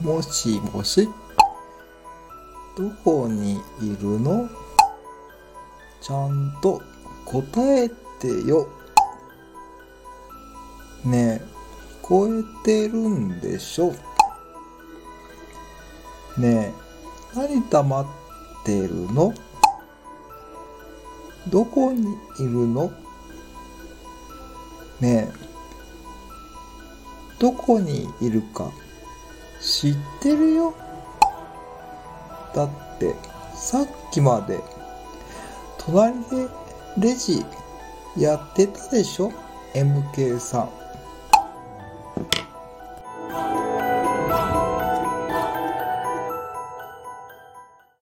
もしもし。どこにいるの？ちゃんと答えてよ。ねえ、聞こえてるんでしょ？ねえ、何黙ってるの？どこにいるの？ねえ、どこにいるか。知ってるよ。だって、さっきまで隣でレジやってたでしょ ?MK さん。